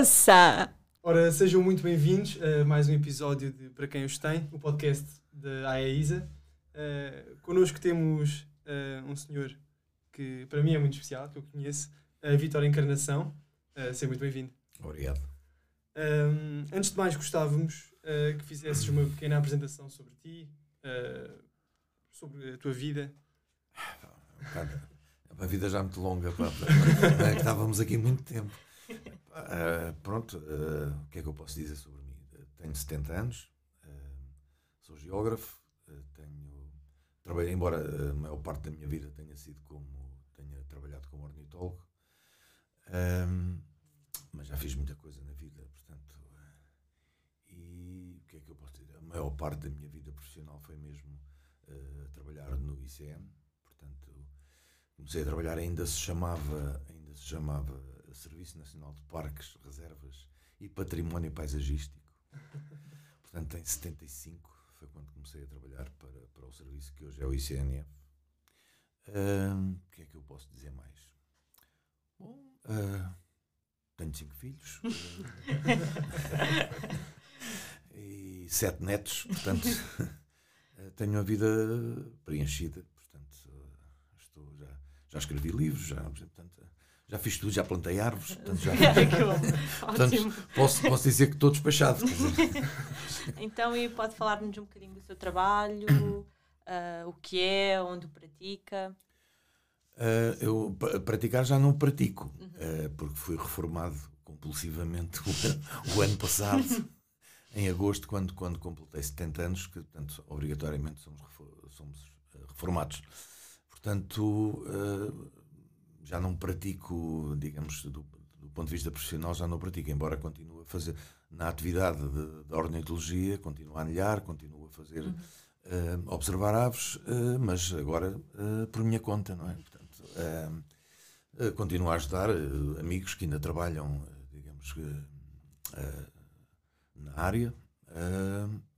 Poça! Ora, sejam muito bem-vindos a mais um episódio de Para Quem Os Tem, o podcast da AEISA. Uh, connosco temos uh, um senhor que para mim é muito especial, que eu conheço, a Vitória Encarnação. Uh, seja muito bem-vindo. Obrigado. Um, antes de mais, gostávamos uh, que fizesses uma pequena apresentação sobre ti, uh, sobre a tua vida. a vida já é muito longa, pá, estávamos aqui muito tempo. Uh, pronto, o que é que eu posso dizer sobre mim? Tenho 70 anos, sou geógrafo, tenho, trabalhei, embora a maior parte da minha vida tenha sido como, tenha trabalhado como ornitólogo, mas já fiz muita coisa na vida, portanto. E o que é que eu posso dizer? A maior parte da minha vida profissional foi mesmo uh, trabalhar no ICM, portanto, comecei a trabalhar, ainda se chamava, ainda se chamava Serviço Nacional de Parques, Reservas e Património Paisagístico. Portanto, em 75 foi quando comecei a trabalhar para, para o serviço que hoje é o ICNF. O que é que eu posso dizer mais? Bom, uh, tenho cinco filhos e sete netos, portanto tenho uma vida preenchida, portanto estou já, já escrevi livros, já, portanto, já fiz tudo, já plantei árvores, portanto, já, portanto, posso, posso dizer que estou despachado. então, e pode falar-nos um bocadinho do seu trabalho, uh, o que é, onde o pratica? Uh, eu praticar já não pratico, uh, porque fui reformado compulsivamente o, o ano passado, em agosto, quando, quando completei 70 anos, que portanto, obrigatoriamente somos, somos reformados. Portanto, já não pratico, digamos, do, do, ponto de vista profissional, já não pratico, embora continue a fazer na atividade da ornitologia, continuo a anilhar, continuo a fazer. Uhum. Uh, observar aves, uh, mas agora uh, por minha conta, não é? Portanto, continuo a ajudar amigos que ainda trabalham, digamos na área.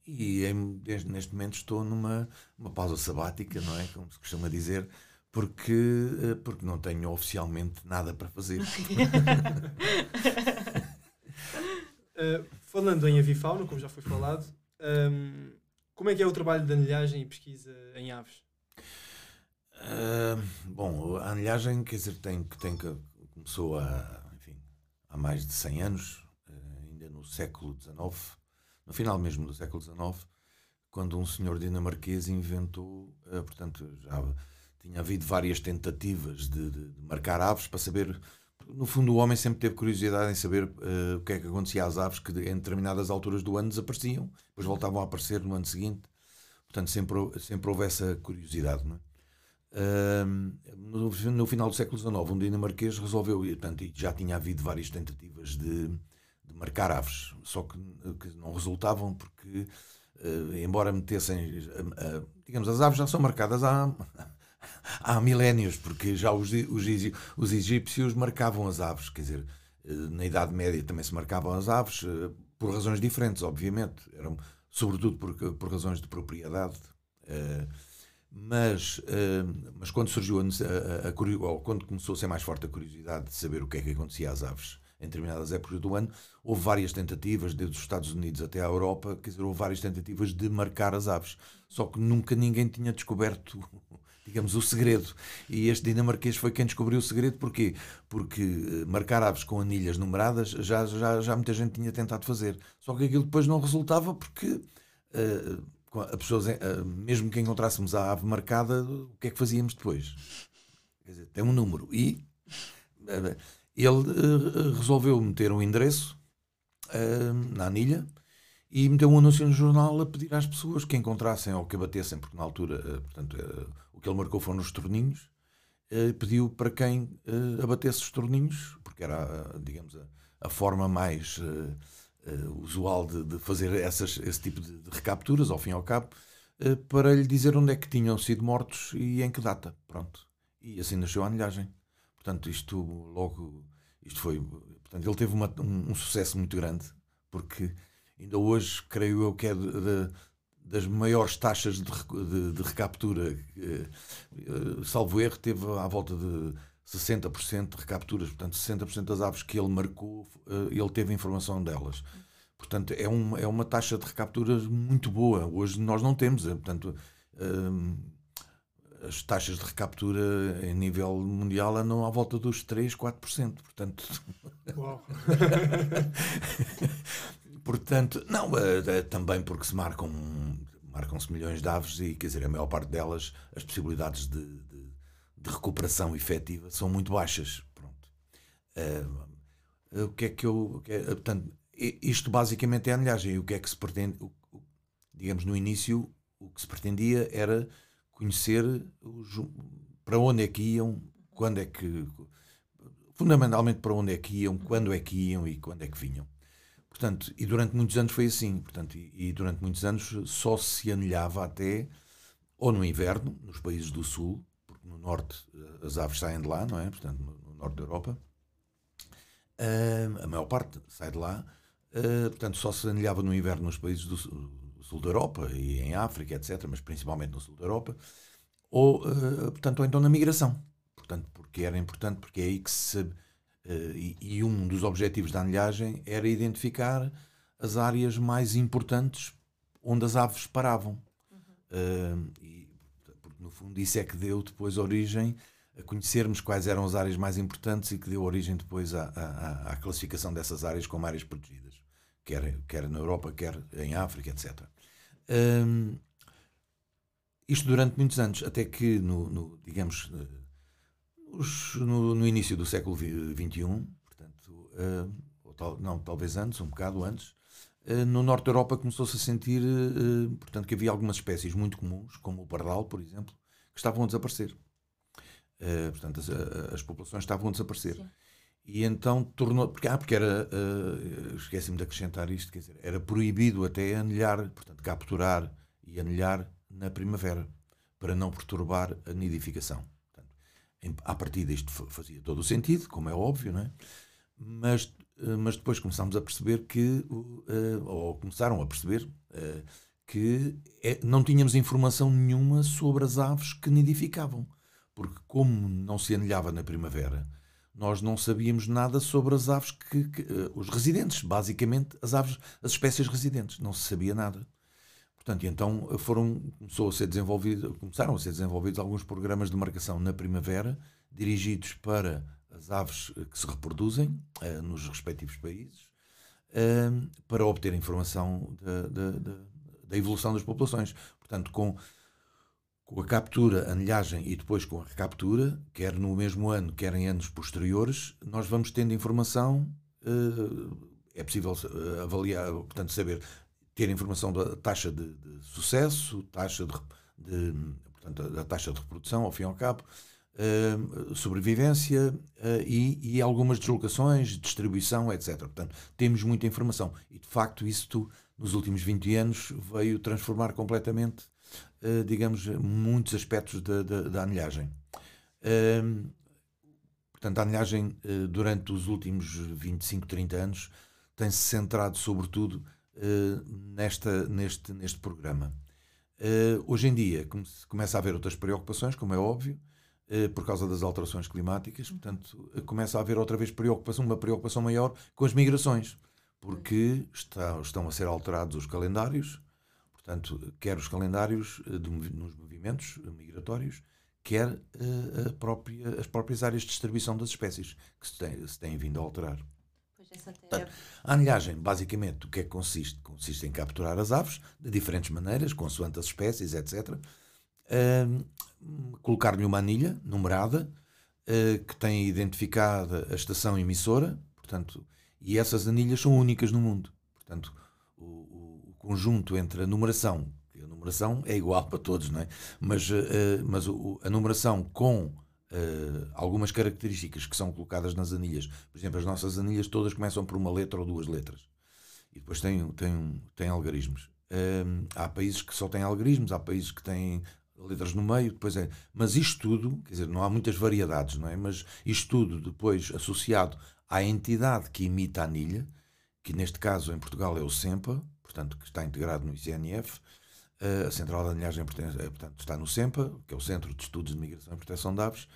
e em, desde, neste momento estou numa uma pausa sabática, não é? Como se costuma dizer, porque, porque não tenho oficialmente nada para fazer. falando em avifauna, como já foi falado, um, como é que é o trabalho de anilhagem e pesquisa em aves? Uh, bom, a anilhagem, quer dizer, tem, tem que começou há, enfim, há mais de 100 anos, uh, ainda no século XIX, no final mesmo do século XIX, quando um senhor dinamarquês inventou, uh, portanto, já tinha havido várias tentativas de, de, de, marcar aves para saber. No fundo, o homem sempre teve curiosidade em saber uh, o que é que acontecia às aves que, em determinadas alturas do ano, desapareciam, depois voltavam a aparecer no ano seguinte. Portanto, sempre, sempre houve essa curiosidade. Não é? no, no, final do século XIX, um dinamarquês resolveu, e, portanto, já tinha havido várias tentativas de, marcar aves, só que, que não resultavam porque, uh, embora metessem, uh, uh, digamos, as aves já são marcadas há, há milénios, porque já os, os, os egípcios marcavam as aves, quer dizer, na Idade Média também se marcavam as aves, por razões diferentes, obviamente, eram sobretudo por, por razões de propriedade. Uh, mas, mas quando surgiu a, a, a, ou quando começou a ser mais forte a curiosidade de saber o que é que acontecia às aves em determinadas épocas do ano, houve várias tentativas, desde os Estados Unidos até à Europa, quer dizer, houve várias tentativas de marcar as aves. Só que nunca ninguém tinha descoberto, digamos, o segredo. E este dinamarquês foi quem descobriu o segredo. Porquê? Porque eh, marcar aves com anilhas numeradas já, já, já muita gente tinha tentado fazer. Só que aquilo depois não resultava porque. Uh, a pessoas, mesmo que encontrássemos a ave marcada, o que é que fazíamos depois? Quer dizer, tem um número. E eh, ele eh, resolveu meter um endereço eh, na anilha e meteu um anúncio no jornal a pedir às pessoas que encontrassem ou que abatessem, porque na altura, portanto, que ele marcou foram os torninhos, pediu para quem abatesse os torninhos, porque era, digamos, a, a forma mais uh, usual de, de, fazer essas, esse tipo de, de, recapturas, ao fim e ao cabo, uh, para lhe dizer onde é que tinham sido mortos e em que data. Pronto. E assim nasceu a anilhagem. Portanto, isto logo. Isto foi. Portanto, ele teve uma, um, um, sucesso muito grande, porque ainda hoje, creio eu, que é de, de, das maiores taxas de, de recaptura. Uh, salvo erro, teve à volta de 60% de recapturas, portanto 60% das aves que ele marcou, uh, ele teve informação delas. Portanto, é uma, é uma taxa de recapturas muito boa. Hoje nós não temos, portanto, as taxas de recaptura em nível mundial andam à volta dos 3, 4%. Portanto. Uau. portanto, não, também porque se marcam marcam-se milhões de aves e, quer dizer, a maior parte delas, as possibilidades de, de, de recuperação efetiva são muito baixas. Pronto. Uh, o que é que eu. Que é, portanto, isto basicamente é a anilhagem. E o que é que se pretende. Digamos, no início, o que se pretendia era conhecer os, para onde é que iam, quando é que. Fundamentalmente para onde é que iam, quando é que iam e quando é que vinham. Portanto, e durante muitos anos foi assim. Portanto, e, e, durante muitos anos só se anilhava até ou no inverno, nos países do sul, porque no norte eh, as aves saem de lá, não é? Portanto, no, no norte da Europa. Uh, a maior parte sai de lá. Uh, portanto, só se anilhava no inverno nos países do sul da Europa e em África, etc., mas principalmente no sul da Europa. Ou, portanto, ou então na migração. Portanto, porque era importante, porque é aí que se e, e, um dos objetivos da anilhagem era identificar as áreas mais importantes onde as aves paravam. Uhum. Uh, e, no fundo, isso é que deu depois origem a conhecermos quais eram as áreas mais importantes e que deu origem depois à, à, à classificação dessas áreas como áreas protegidas, quer, quer na Europa, quer em África, etc. Um, isto durante muitos anos, até que, no, no digamos, os, no, no, início do século XXI, portanto, uh, ou tal, não, talvez antes, um bocado antes, uh, no norte da Europa começou-se a sentir uh, portanto, que havia algumas espécies muito comuns, como o pardal, por exemplo, que estavam a desaparecer. portanto, as, as, populações estavam a desaparecer. Sim. E então tornou. Porque, ah, porque era. Esqueci-me de acrescentar isto, quer dizer, era proibido até anilhar, portanto, capturar e anilhar na primavera, para não perturbar a nidificação à partida isto fazia todo o sentido, como é óbvio, não é? Mas, eh, mas depois começámos a perceber que, eh, ou começaram a perceber, eh, que é, não tínhamos informação nenhuma sobre as aves que nidificavam. Porque, como não se anilhava na primavera, nós não sabíamos nada sobre as aves que, que os residentes, basicamente as aves, as espécies residentes, não se sabia nada. Portanto, então foram, começou a ser desenvolvido, começaram a ser desenvolvidos alguns programas de marcação na primavera, dirigidos para as aves que se reproduzem uh, nos respectivos países, uh, para obter informação da, da, da, da, evolução das populações. Portanto, com, com a captura, anilhagem e depois com a recaptura, quer no mesmo ano, quer em anos posteriores, nós vamos tendo informação. É possível avaliar, portanto, saber ter informação da taxa de, de sucesso, taxa de, de, portanto, da taxa de reprodução, ao fim e ao cabo, uh, sobrevivência uh, e, e, algumas deslocações, distribuição, etc. Portanto, temos muita informação. E, de facto, isso nos últimos 20 anos veio transformar completamente, uh, digamos, muitos aspectos da, da, da anilhagem. portanto, a anilhagem, durante os últimos 25, 30 anos, tem-se centrado, sobretudo, nesta, neste, neste programa. Uh, hoje em dia começa a haver outras preocupações, como é óbvio, uh, por causa das alterações climáticas, portanto, começa a haver outra vez preocupação, uma preocupação maior com as migrações, porque está, estão a ser alterados os calendários, portanto, quer os calendários de, nos movimentos migratórios, quer própria, as próprias áreas de distribuição das espécies, que se têm, se têm vindo a alterar. Portanto, a anilhagem, basicamente, o que é que consiste? Consiste em capturar as aves de diferentes maneiras, consoante as espécies, etc. Uh, Colocar-lhe uma anilha numerada uh, que tem identificada a estação emissora, portanto, e essas anilhas são únicas no mundo. Portanto, o, o, conjunto entre a numeração, a numeração é igual para todos, não é? Mas, uh, mas o, a numeração com uh, algumas características que são colocadas nas anilhas. Por exemplo, as nossas anilhas todas começam por uma letra ou duas letras. E depois têm, têm, têm algarismos. Uh, há países que só têm algarismos, há países que têm letras no meio, depois é. Mas isto tudo, quer dizer, não há muitas variedades, não é? Mas isto tudo depois associado à entidade que imita a anilha, que neste caso em Portugal é o SEMPA, portanto, que está integrado no ICNF, a Central da Anilhagem portanto, está no CEMPA, que é o Centro de Estudos de Migração e Proteção de Aves,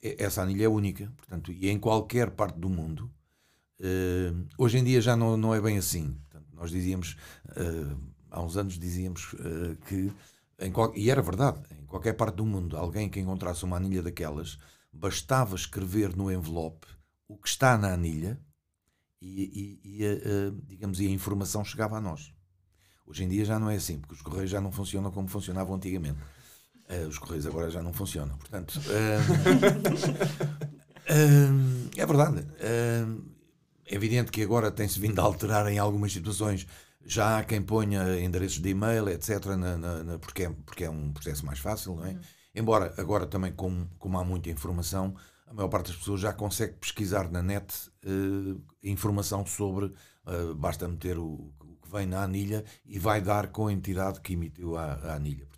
essa anilha é única, portanto, e em qualquer parte do mundo. Hoje em dia já não, não é bem assim. Portanto, nós dizíamos, uh, há uns anos dizíamos uh, que, qual, e era verdade, em qualquer parte do mundo, alguém que encontrasse uma anilha daquelas, bastava escrever no envelope o que está na anilha e, e, e digamos, e a informação chegava a nós. Hoje em dia já não é assim, porque os correios já não funcionam como funcionavam antigamente. Uh, os Correios agora já não funcionam. Portanto, uh, uh, é verdade. é evidente que agora tem-se vindo a alterar em algumas situações. Já há quem ponha endereços de e-mail, etc., na, na, na, porque, é, porque é um processo mais fácil, não é? Uhum. Embora agora também, como, como há muita informação, a maior parte das pessoas já consegue pesquisar na net informação sobre. basta meter o, o, que vem na anilha e vai dar com a entidade que emitiu a, a anilha.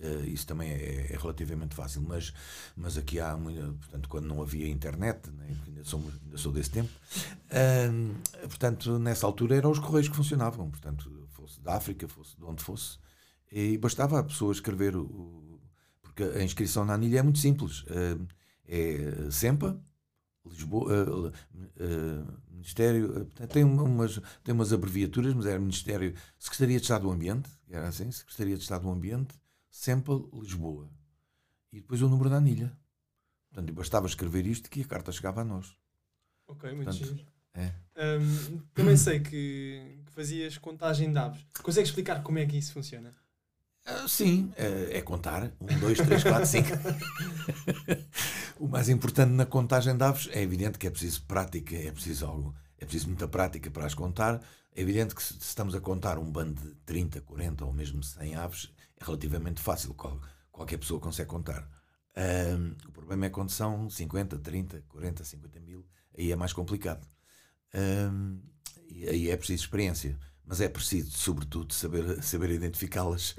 Uh, isso também é, é, relativamente fácil, mas, mas aqui há portanto, quando não havia internet, né, ainda, somos, ainda sou desse tempo, uh, portanto, nessa altura eram os correios que funcionavam, portanto, fosse da África, fosse de onde fosse, e bastava a pessoa escrever, o, porque a inscrição na anilha é muito simples, uh, é SEMPA, Lisboa, Ministério, tem umas, tem umas abreviaturas, mas era Ministério, Secretaria de Estado do Ambiente, era assim, Secretaria de Estado do Ambiente, sempre Lisboa. E depois o número da anilha. Portanto, bastava escrever isto que a carta chegava a nós. Ok, muito Portanto, É. Um, também sei que, que, fazias contagem de aves. Consegues explicar como é que isso funciona? Uh, sim, é, é contar. Um, dois, três, quatro, cinco. o mais importante na contagem de aves é evidente que é preciso prática, é preciso algo, é preciso muita prática para as contar. É evidente que se estamos a contar um bando de 30, 40 ou mesmo 100 aves, relativamente fácil, qual, qualquer pessoa consegue contar. Um, o problema é quando são 50, 30, 40, 50 mil, aí é mais complicado. Um, e aí é preciso experiência, mas é preciso, sobretudo, saber, saber identificá-las.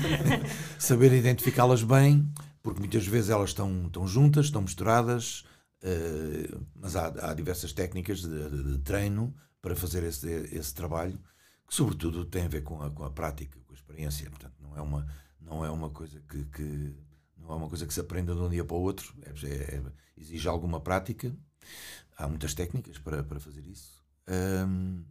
saber identificá-las bem, porque muitas vezes elas estão, estão juntas, estão misturadas, uh, mas há, há diversas técnicas de, de, de, treino para fazer esse, esse trabalho, que sobretudo tem a ver com a, com a prática, com a experiência. Portanto, não é uma, não é uma coisa que, que não é uma coisa que se aprenda de um dia para o outro, é, é, é exige alguma prática. Há muitas técnicas para, para fazer isso. Um,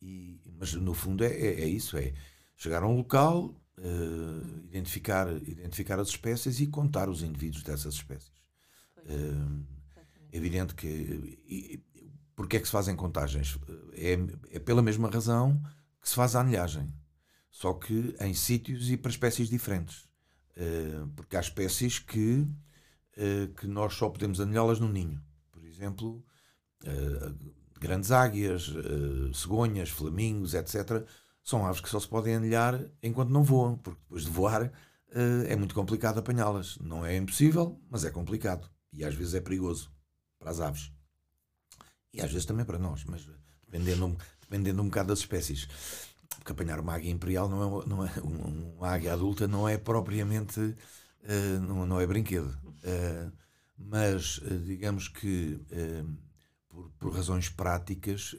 e, mas no fundo é, é, é, isso: é chegar a um local, uh, identificar, identificar as espécies e contar os indivíduos dessas espécies. Uh, é evidente que. E, porque é que se fazem contagens? É, é pela mesma razão que se faz a anilhagem só que em sítios e para espécies diferentes. Uh, porque há espécies que, uh, que nós só podemos anilhá-las no ninho. Por exemplo, uh, grandes águias, cegonhas, flamingos, etc. São aves que só se podem anilhar enquanto não voam, porque depois de voar é muito complicado apanhá-las. Não é impossível, mas é complicado. E às vezes é perigoso para as aves. E às vezes também para nós, mas dependendo, dependendo um bocado das espécies porque apanhar uma águia imperial não é, não é uma águia adulta não é propriamente uh, não, não é brinquedo. Uh, mas uh, digamos que por, por, razões práticas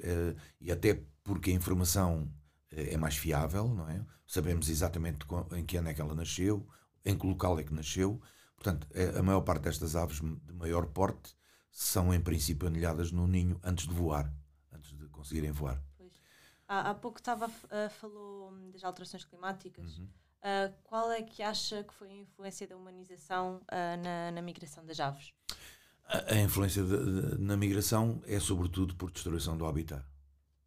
e até porque a informação é mais fiável não é? Sabemos exatamente em que ano é que ela nasceu em que local é que nasceu. Portanto a maior parte destas aves de maior porte são em princípio anilhadas no ninho antes de voar antes de conseguirem voar Há, há pouco estava uh, falou das alterações climáticas. Uhum. Uh, qual é que acha que foi a influência da humanização uh, na, na, migração das aves? A, a influência de, de, na migração é sobretudo por destruição do habitat.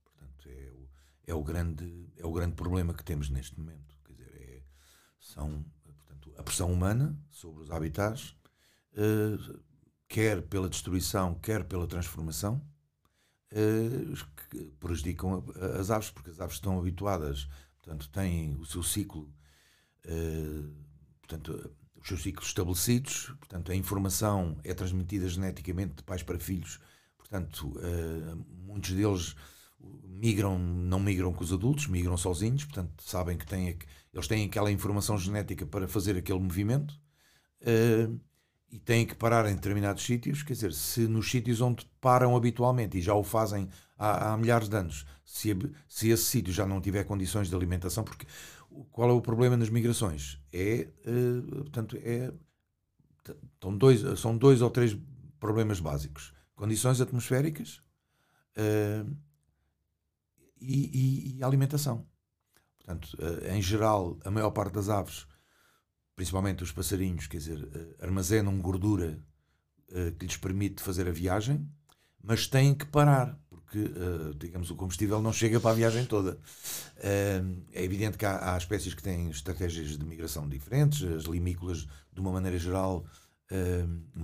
Portanto, é o, é o, grande, é o grande problema que temos neste momento. Quer dizer, é, são portanto, a pressão humana sobre os habitats, uh, quer pela destruição, quer pela transformação, que prejudicam as aves, porque as aves estão habituadas, portanto, têm o seu ciclo, uh, portanto, os seus ciclos estabelecidos, portanto, a informação é transmitida geneticamente de pais para filhos, portanto, uh, muitos deles migram, não migram com os adultos, migram sozinhos, portanto, sabem que têm, eles têm aquela informação genética para fazer aquele movimento. E têm que parar em determinados sítios, quer dizer, se nos sítios onde param habitualmente e já o fazem há, há milhares de anos, se, se esse sítio já não tiver condições de alimentação, porque qual é o problema nas migrações? É, uh, portanto, é Estão dois, são dois ou três problemas básicos: condições atmosféricas uh, e, e, e, alimentação. Portanto, uh, em geral, a maior parte das aves, principalmente os passarinhos, quer dizer, uh, armazenam gordura que lhes permite fazer a viagem, mas têm que parar porque, uh, digamos, o combustível não chega para a viagem toda. É evidente que há, espécies que têm estratégias de migração diferentes, as limícolas, de uma maneira geral,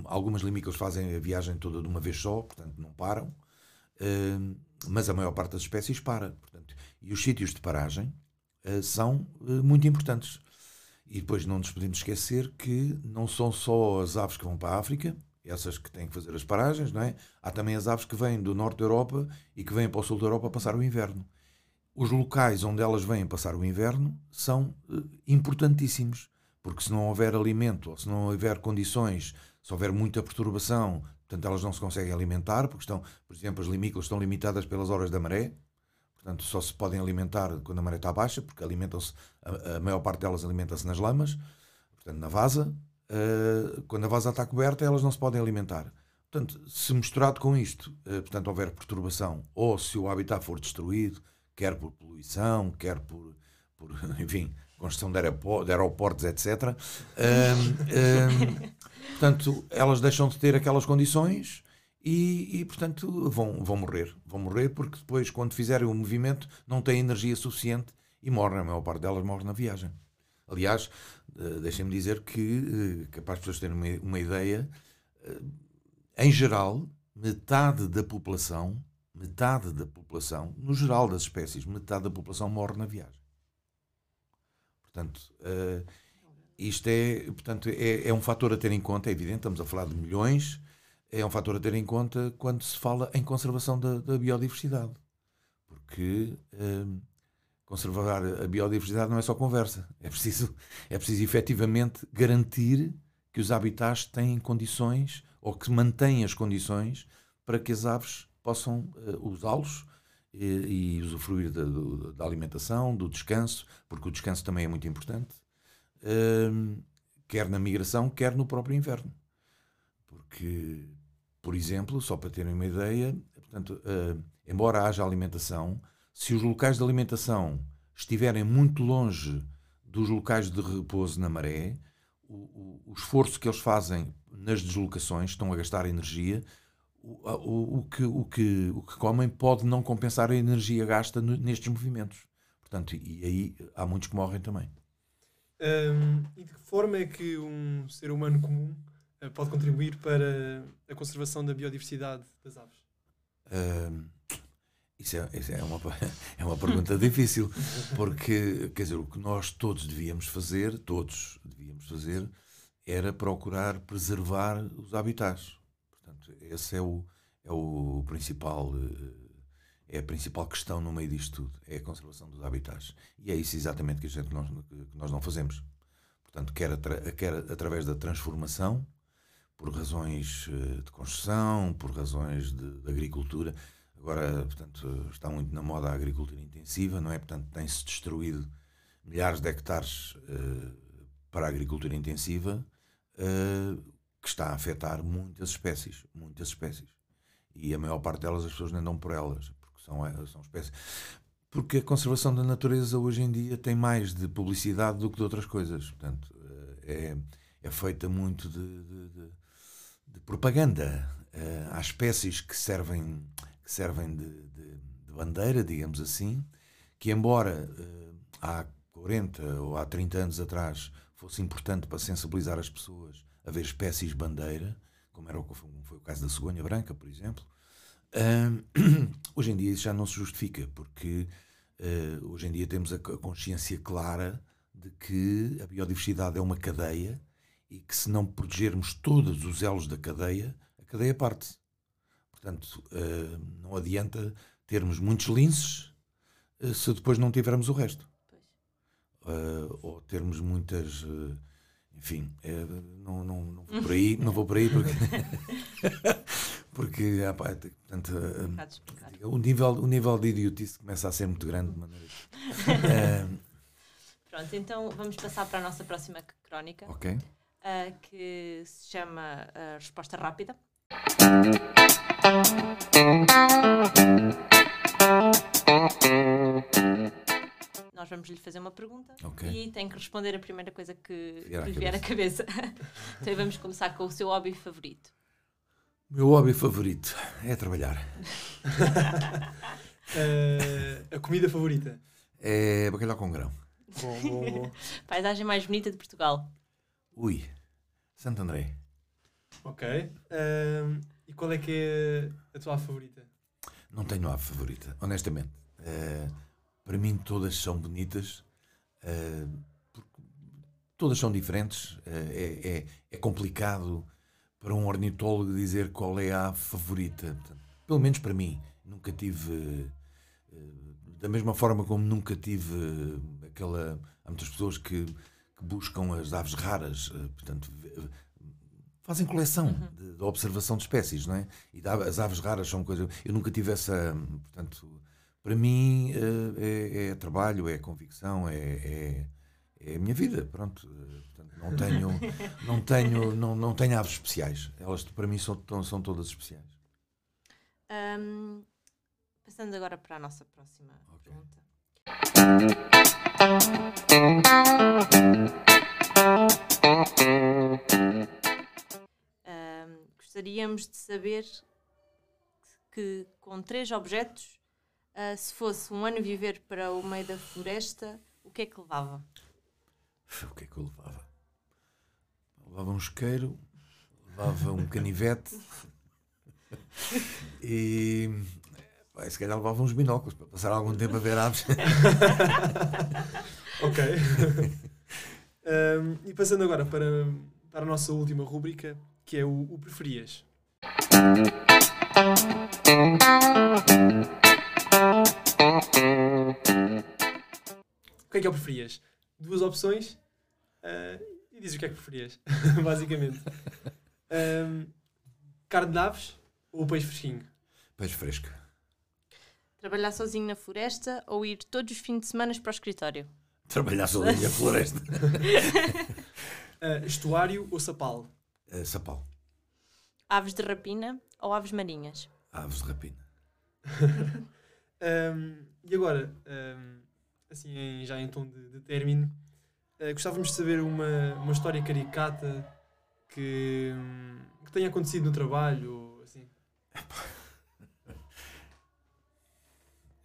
algumas limícolas fazem a viagem toda de uma vez só, portanto não param, mas a maior parte das espécies para. Portanto, e os sítios de paragem são muito importantes. E depois não nos podemos esquecer que não são só as aves que vão para a África, essas que têm que fazer as paragens, não é? Há também as aves que vêm do norte da Europa e que vêm para o sul da Europa passar o inverno. Os locais onde elas vêm passar o inverno são uh, importantíssimos, porque se não houver alimento, ou se não houver condições, se houver muita perturbação, portanto elas não se conseguem alimentar, porque estão, por exemplo, as limícolas estão limitadas pelas horas da maré, portanto só se podem alimentar quando a maré está baixa, porque alimentam-se, a, a maior parte delas alimenta-se nas lamas, portanto na vaza, uh, quando a vaza está coberta, elas não se podem alimentar. Portanto, se misturado com isto, uh, portanto, houver perturbação, ou se o habitat for destruído, quer por poluição, quer por, por enfim, construção de, aeroportos, etc., um, portanto, elas deixam de ter aquelas condições e, e, portanto, vão, vão morrer. Vão morrer porque depois, quando fizerem o movimento, não têm energia suficiente e morrem. A maior parte delas morre na viagem. Aliás, uh, deixem-me dizer que, uh, capaz de pessoas terem uma, uma ideia, uh, em geral, metade da população, metade da população, no geral das espécies, metade da população morre na viagem. Portanto, isto é, portanto, é, é, um fator a ter em conta, é evidente, estamos a falar de milhões, é um fator a ter em conta quando se fala em conservação da, da biodiversidade. Porque uh, conservar a biodiversidade não é só conversa. É preciso, é preciso efetivamente garantir que os habitats têm condições ou que mantêm as condições para que as aves possam uh, usá-los e, e, usufruir da, da, alimentação, do descanso, porque o descanso também é muito importante, uh, quer na migração, quer no próprio inverno. Porque, por exemplo, só para terem uma ideia, portanto, uh, embora haja alimentação, se os locais de alimentação estiverem muito longe dos locais de repouso na maré, o, o, o esforço que eles fazem nas deslocações, estão a gastar energia, o, o, que, o, que, o que comem pode não compensar a energia gasta nestes movimentos. Portanto, e aí há muitos que morrem também. Um, e de que forma é que um ser humano comum pode contribuir para a conservação da biodiversidade das aves? Um, isso, é, isso é, uma, é uma pergunta difícil, porque, quer dizer, o que nós todos devíamos fazer, todos devíamos fazer, era procurar preservar os habitats. Portanto, esse é o, é o principal, eh, é a principal questão no meio disto tudo, é a conservação dos habitats. E é isso exatamente que, a gente, nós, que nós não fazemos. Portanto, quer, atra, quer através da transformação, por razões eh, de construção, por razões de, de agricultura, Agora, portanto, está muito na moda a agricultura intensiva, não é? Portanto, tem-se destruído milhares de hectares uh, para a agricultura intensiva, uh, que está a afetar muitas espécies, muitas espécies. E a maior parte delas as pessoas nem dão por elas, porque são, são espécies. Porque a conservação da natureza hoje em dia tem mais de publicidade do que de outras coisas. Portanto, é, é feita muito de, de, de, de propaganda. Uh, há espécies que servem que servem de, de, de bandeira, digamos assim, que embora uh, há 40 ou há 30 anos atrás fosse importante para sensibilizar as pessoas a ver espécies bandeira, como era o, foi o caso da cegonha branca, por exemplo, uh, hoje em dia isso já não se justifica, porque hoje em dia temos a consciência clara de que a biodiversidade é uma cadeia e que se não protegermos todos os elos da cadeia, a cadeia parte. Portanto, uh, não adianta termos muitos linces uh, se depois não tivermos o resto. Uh, ou termos muitas. enfim, não, não, não vou por aí, não vou por aí porque. porque ah, pá, portanto, o, nível, o nível de idiotice começa a ser muito grande de maneira. Pronto, então vamos passar para a nossa próxima crónica. Ok. Uh, que se chama uh, Resposta Rápida. Nós vamos lhe fazer uma pergunta okay. e tem que responder a primeira coisa que lhe vier à cabeça. então vamos começar com o seu hobby favorito. Meu hobby favorito é trabalhar. uh, a comida favorita? É bacalhau com grão. Bom, bom, bom. Paisagem mais bonita de Portugal? Ui, Santo André. Ok. Uh, e qual é que é a tua favorita? Não tenho ave favorita, honestamente. Uh, para mim todas são bonitas, uh, todas são diferentes. Uh, é, é, é, complicado para um ornitólogo dizer qual é a ave favorita. Pelo menos para mim. Nunca tive. da mesma forma como nunca tive aquela. Há muitas pessoas que, que buscam as aves raras, portanto fazem coleção uhum. de, de, observação de espécies, não é? E as aves raras são coisas. Eu nunca tive essa. Portanto, para mim eh, é, é trabalho, é convicção, é, é, é, a minha vida. Pronto. Portanto, não tenho, não tenho, não, não tenho aves especiais. Elas para mim são, são todas especiais. Um, passando agora para a nossa próxima okay. pergunta. Gostaríamos de saber que com três objetos, uh, se fosse um ano viver para o meio da floresta, o que é que levava? O que é que eu levava? Levava um isqueiro, levava um canivete e pá, se calhar levava uns binóculos para passar algum tempo a ver aves. ok. um, e passando agora para, para a nossa última rúbrica, que é o, o preferias. O que é que eu preferias? Duas opções uh, e diz o que é que preferias, basicamente. Um, carne de aves ou peixe fresquinho? Peixe fresco. Trabalhar sozinho na floresta ou ir todos os fins de semana para o escritório? Trabalhar sozinho na floresta. uh, estuário ou sapal? Uh, sapal. Aves de rapina ou aves marinhas? Aves de rapina. um, e agora, um, assim, em, já em tom de, de término, uh, gostávamos de saber uma, uma história caricata que, um, que tenha acontecido no trabalho, assim.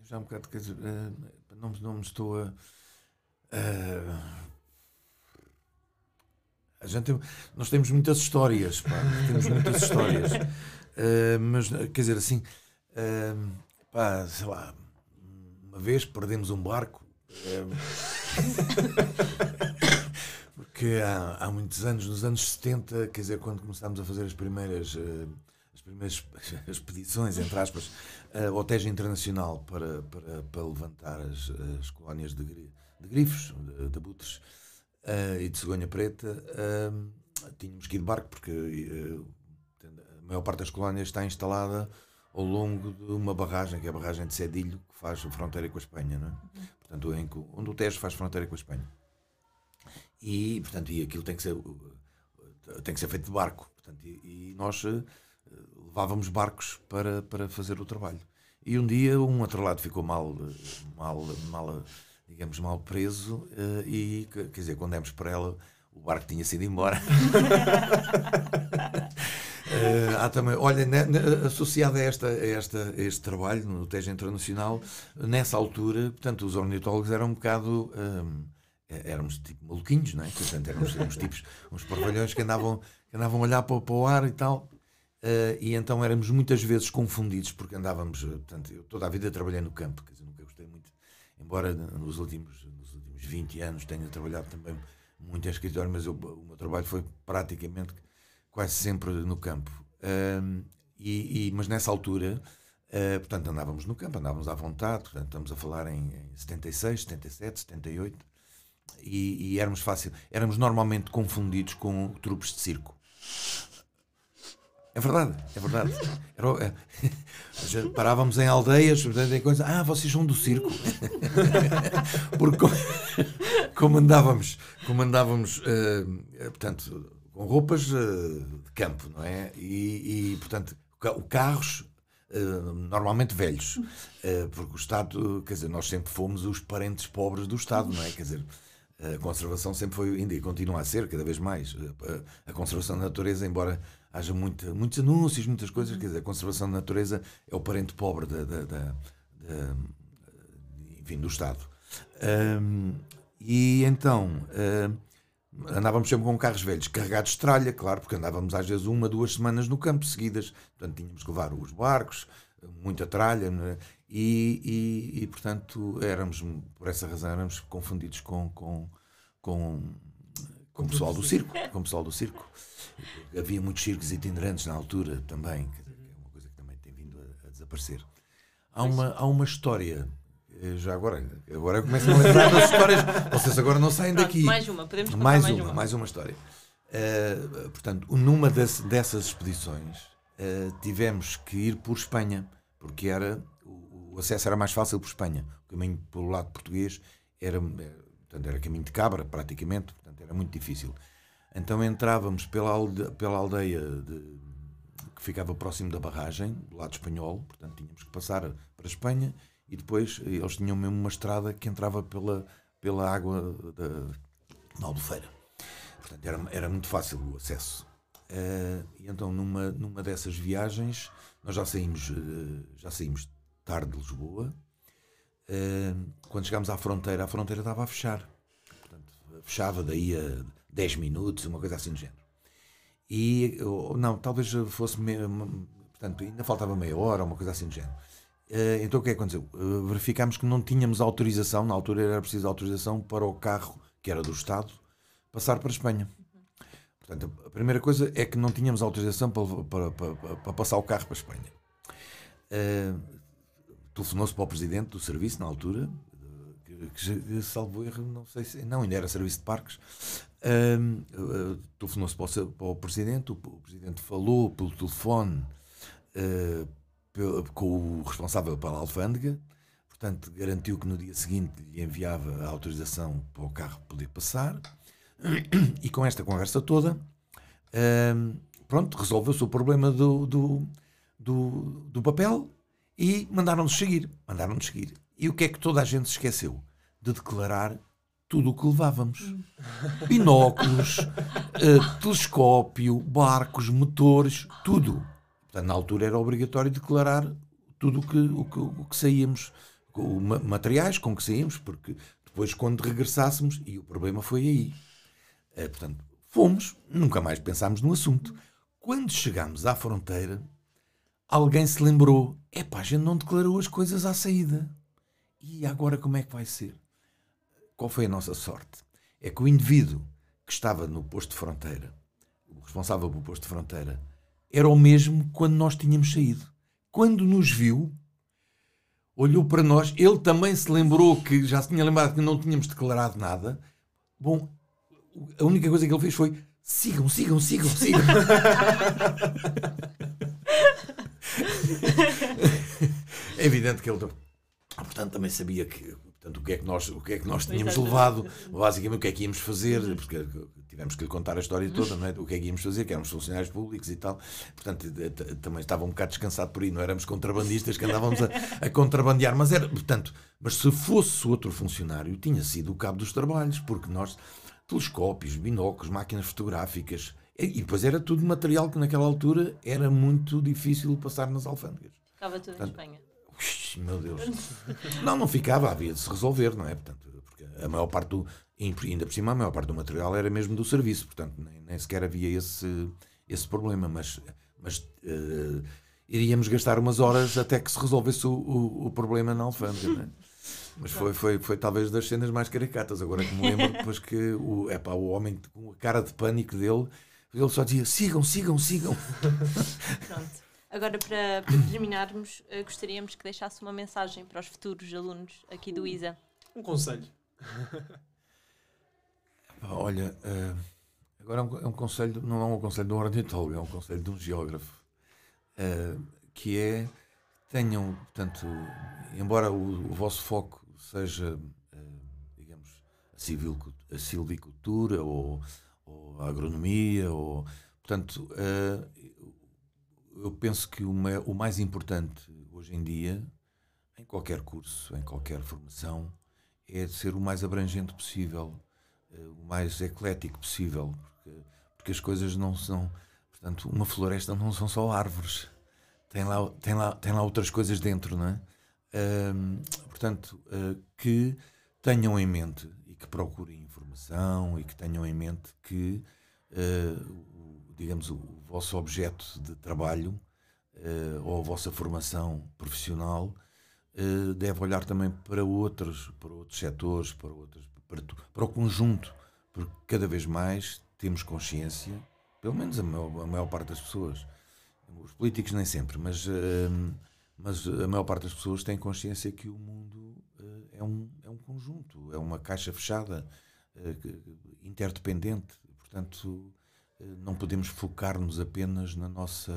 Já um bocado, quer dizer, uh, não, não me estou a. Uh, a gente, nós temos muitas histórias, pá, temos muitas histórias. Uh, mas, quer dizer, assim, uh, pá, sei lá, uma vez perdemos um barco. Uh, porque há, há muitos anos, nos anos 70, quer dizer, quando começámos a fazer as primeiras, as primeiras expedições, entre aspas, ao Tejo Internacional para, para, para levantar as, as colónias de, de grifos, de, de abutres uh, e de cegonha preta, uh, tínhamos que ir de barco, porque uh, a maior parte das colónias está instalada ao longo de uma barragem, que é a barragem de Cedilho, que faz fronteira com a Espanha, não é? Portanto, em, onde o Tejo faz fronteira com a Espanha. E, portanto, e aquilo tem que ser, tem que ser feito de barco. Portanto, e, e nós levávamos barcos para, para fazer o trabalho. E um dia um atrelado ficou mal, mal, mal digamos, mal preso uh, e, quer dizer, quando demos para ela, o barco tinha sido embora. uh, há também, olha, associado a, esta, a, esta, a este trabalho no Tejo Internacional, nessa altura, portanto, os ornitólogos eram um bocado. Um, eh, éramos tipo maluquinhos, não é? Portanto, éramos uns tipos, uns parvalhões que andavam, que andavam a olhar para, para o ar e tal. Uh, e então éramos muitas vezes confundidos porque andávamos, portanto, eu toda a vida trabalhei no campo, quer dizer, nunca gostei muito embora nos últimos, nos últimos 20 anos tenha trabalhado também muito em escritório, mas eu, o meu trabalho foi praticamente quase sempre no campo. Um, e, e, mas nessa altura, uh, portanto, andávamos no campo, andávamos à vontade, portanto, estamos a falar em, em 76, 77, 78, e, e éramos fácil, éramos normalmente confundidos com trupes de circo. É verdade, é verdade. Era, é, parávamos em aldeias, em coisas. Ah, vocês são do circo. Porque como andávamos, como andávamos uh, portanto, com roupas de campo, não é? E, e portanto, carros Uh, normalmente velhos, uh, porque o Estado, quer dizer, nós sempre fomos os parentes pobres do Estado, não é? Quer dizer, a conservação sempre foi, ainda e continua a ser, cada vez mais. A conservação da natureza, embora haja muita, muitos anúncios, muitas coisas, quer dizer, a conservação da natureza é o parente pobre da, da, da, da enfim, do Estado. Um, e então. Uh, andávamos sempre com carros velhos, carregados de tralha, claro, porque andávamos às vezes uma, duas semanas no campo seguidas, portanto tínhamos que levar os barcos, muita tralha, é? e, e, e, portanto éramos, por essa razão, éramos confundidos com, com, com, com o pessoal do circo, com o pessoal do circo. Havia muitos circos itinerantes na altura também, que é uma coisa que também tem vindo a, a desaparecer. Há uma, há uma história eh, já agora, agora começam a lembrar das histórias. Vocês agora não saem Pronto, daqui. Mais uma, podemos contar mais, mais uma, uma. mais uma história. Uh, portanto, numa desse, dessas expedições uh, tivemos que ir por Espanha, porque era o, o, acesso era mais fácil por Espanha. O caminho pelo lado português era, portanto, era caminho de cabra, praticamente, portanto, era muito difícil. Então entrávamos pela aldeia, pela aldeia de, que ficava próximo da barragem, do lado espanhol, portanto, tínhamos que passar para Espanha e depois eles tinham mesmo uma estrada que entrava pela, pela água da Albufeira. Portanto, era, era muito fácil o acesso. Uh, e então, numa, numa dessas viagens, nós já saímos, uh, já saímos tarde de Lisboa. Uh, quando chegámos à fronteira, a fronteira estava a fechar. Portanto, fechava daí a 10 minutos, uma coisa assim do género. E, não, talvez fosse. Portanto, ainda faltava meia hora, uma coisa assim do género. Uh, então o que é que aconteceu? Verificámos que não tínhamos autorização, na altura era preciso autorização para o carro, que era do Estado, passar para a Espanha. Portanto, a primeira coisa é que não tínhamos autorização para, para, para, para passar o carro para a Espanha. Uh, Telefonou-se para o presidente do serviço, na altura, que, que salvo erro, não sei se. Não, ainda era serviço de parques. Uh, Telefonou-se para, para, o presidente, o, o, presidente falou pelo telefone com o responsável pela alfândega, portanto, garantiu que no dia seguinte lhe enviava a autorização para o carro poder passar. E com esta conversa toda, hum, pronto, resolveu-se o problema do, do, do, do papel e mandaram-nos seguir. Mandaram-nos seguir. E o que é que toda a gente se esqueceu? De declarar tudo o que levávamos: binóculos, uh, telescópio, barcos, motores, tudo. Portanto, na altura era obrigatório declarar tudo o que, o que, o que saíamos, o, materiais com que saíamos, porque depois, quando regressássemos, e o problema foi aí. É, portanto, fomos, nunca mais pensámos no assunto. Quando chegámos à fronteira, alguém se lembrou: é pá, a gente não declarou as coisas à saída. E agora como é que vai ser? Qual foi a nossa sorte? É que o indivíduo que estava no posto de fronteira, o responsável pelo posto de fronteira, era o mesmo quando nós tínhamos saído. Quando nos viu, olhou para nós, ele também se lembrou que já se tinha lembrado que não tínhamos declarado nada. Bom, a única coisa que ele fez foi sigam, sigam, sigam, sigam. é evidente que ele, portanto, também sabia que Portanto, o que é que nós, o que é que nós tínhamos levado, basicamente o que é que íamos fazer, porque tivemos que lhe contar a história toda, não é? o que é que íamos fazer, que éramos funcionários públicos e tal. Portanto, também estava um bocado descansado por aí, não éramos contrabandistas que andávamos a, a contrabandear, mas era, portanto, mas se fosse outro funcionário, tinha sido o cabo dos trabalhos, porque nós, telescópios, binóculos, máquinas fotográficas, e depois era tudo material que naquela altura era muito difícil passar nas alfândegas. Ficava tudo Portanto, em Espanha. Ux, meu Deus. não, não ficava, havia de se resolver, não é? Portanto, porque a maior parte do. Ainda por cima, a maior parte do material era mesmo do serviço, portanto, nem, nem sequer havia esse, esse problema, mas, mas uh, iríamos gastar umas horas até que se resolvesse o, o, o problema na alfândega, não é? Mas foi, foi, foi talvez das cenas mais caricatas. Agora que me lembro, depois que o, epá, o homem com a cara de pânico dele, ele só dizia: sigam, sigam, sigam. Pronto. Agora, para, para terminarmos, uh, gostaríamos que deixasse uma mensagem para os futuros alunos aqui do ISA. Um conselho. Olha, uh, agora é um, é um, conselho, não é um conselho de um ornitólogo, é um conselho de um geógrafo, uh, que é, tenham, portanto, embora o, o vosso foco seja, digamos, a silvicultura ou, ou a agronomia, ou portanto uh, eu penso que o, mais importante hoje em dia, em qualquer curso, em qualquer formação, é ser o mais abrangente possível, uh, o mais eclético possível, porque, porque as coisas não são, portanto, uma floresta não são só árvores, tem lá, tem lá, tem lá outras coisas dentro, não é? Portanto, uh, que tenham em mente que procurem informação e que tenham em mente que, uh, digamos, o, vosso objeto de trabalho ou a vossa formação profissional deve olhar também para outros, para outros setores, para, outros, para, para o conjunto, porque cada vez mais temos consciência, pelo menos a maior, a maior parte das pessoas, os políticos nem sempre, mas mas a maior parte das pessoas tem consciência que o mundo uh, é, um, é um conjunto, é uma caixa fechada, uh, interdependente. Portanto, uh, não podemos focar-nos apenas na nossa,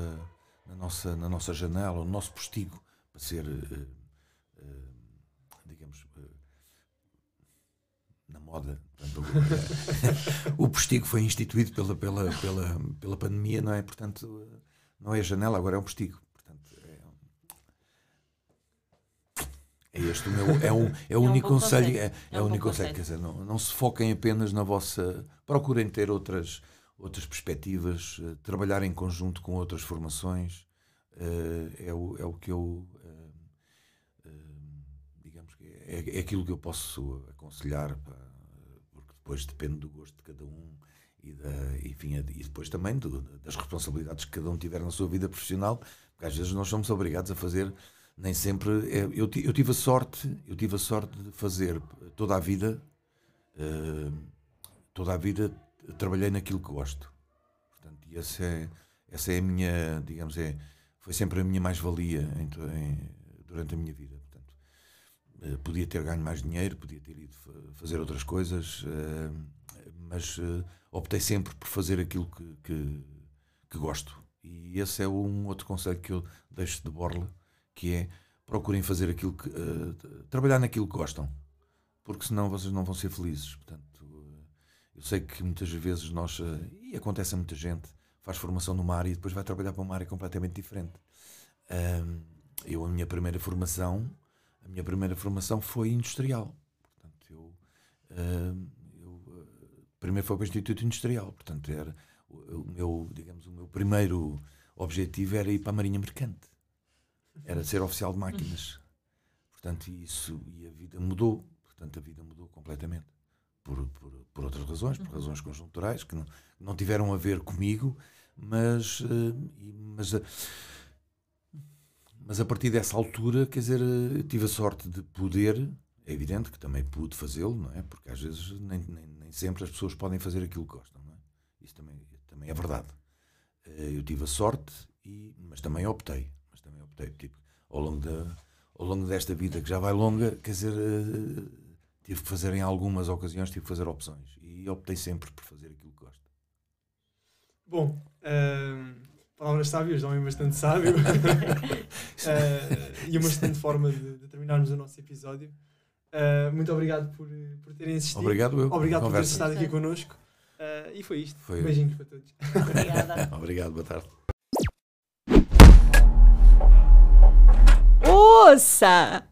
na, nossa, na nossa janela, no nosso postigo, para ser, digamos, na moda. O postigo foi instituído pela, pela, pela, pela pandemia, não é? Portanto, não é a janela, agora é um postigo. É este o meu, é, é o é único um conselho, é, é, é, o único conselho, quer dizer, não, não se foquem apenas na vossa, procurem ter outras, outras perspectivas, uh, trabalhar em conjunto com outras formações, uh, é, o, é o que eu, uh, digamos que é, é aquilo que eu posso aconselhar, porque depois depende do gosto de cada um e, da, enfim, e depois também do, das responsabilidades que cada um tiver na sua vida profissional, porque às vezes nós somos obrigados a fazer nem sempre. É, eu, eu tive a sorte, eu tive a sorte de fazer toda a vida, uh, toda a vida trabalhei naquilo que gosto. Portanto, e essa é, essa é a minha, digamos, é, foi sempre a minha mais-valia durante a minha vida. Portanto, uh, podia ter ganho mais dinheiro, podia ter ido fazer outras coisas, uh, mas optei sempre por fazer aquilo que, que, que gosto. E esse é um outro conselho que eu deixo de borla que é procurem fazer aquilo que. Uh, trabalhar naquilo que gostam, porque senão vocês não vão ser felizes. Portanto, uh, eu sei que muitas vezes nós. Uh, e acontece a muita gente, faz formação numa área e depois vai trabalhar para uma área completamente diferente. eu, a minha primeira formação, a minha primeira formação foi industrial. Portanto, eu. primeiro foi para o Instituto Industrial, portanto, era o meu, digamos, o meu primeiro objetivo era ir para a Marinha Mercante era ser oficial de máquinas. Portanto, isso e a vida mudou. Portanto, a vida mudou completamente. Por, por, por outras razões, por razões conjunturais, que não, não tiveram a ver comigo, mas, uh, mas, uh, mas a partir dessa altura, quer dizer, uh, tive a sorte de poder, é evidente que também pude fazê-lo, não é? Porque às vezes nem, nem, nem, sempre as pessoas podem fazer aquilo que gostam, não é? Isso também, também é verdade. eu tive a sorte, e, mas também optei tipo, ao longo, da, ao longo desta vida que já vai longa, quer dizer, uh, tive que fazer em algumas ocasiões, tive que fazer opções. E optei sempre por fazer aquilo que gosto. Bom, uh, palavras sábias, homem bastante sábio. uh, e uma excelente forma de, de, terminarmos o nosso episódio. Uh, muito obrigado por, por terem assistido. Obrigado, eu. Obrigado por ter estado aqui connosco. Uh, e foi isto. Foi. Beijinhos para todos. Obrigada. obrigado, boa tarde. Ouça!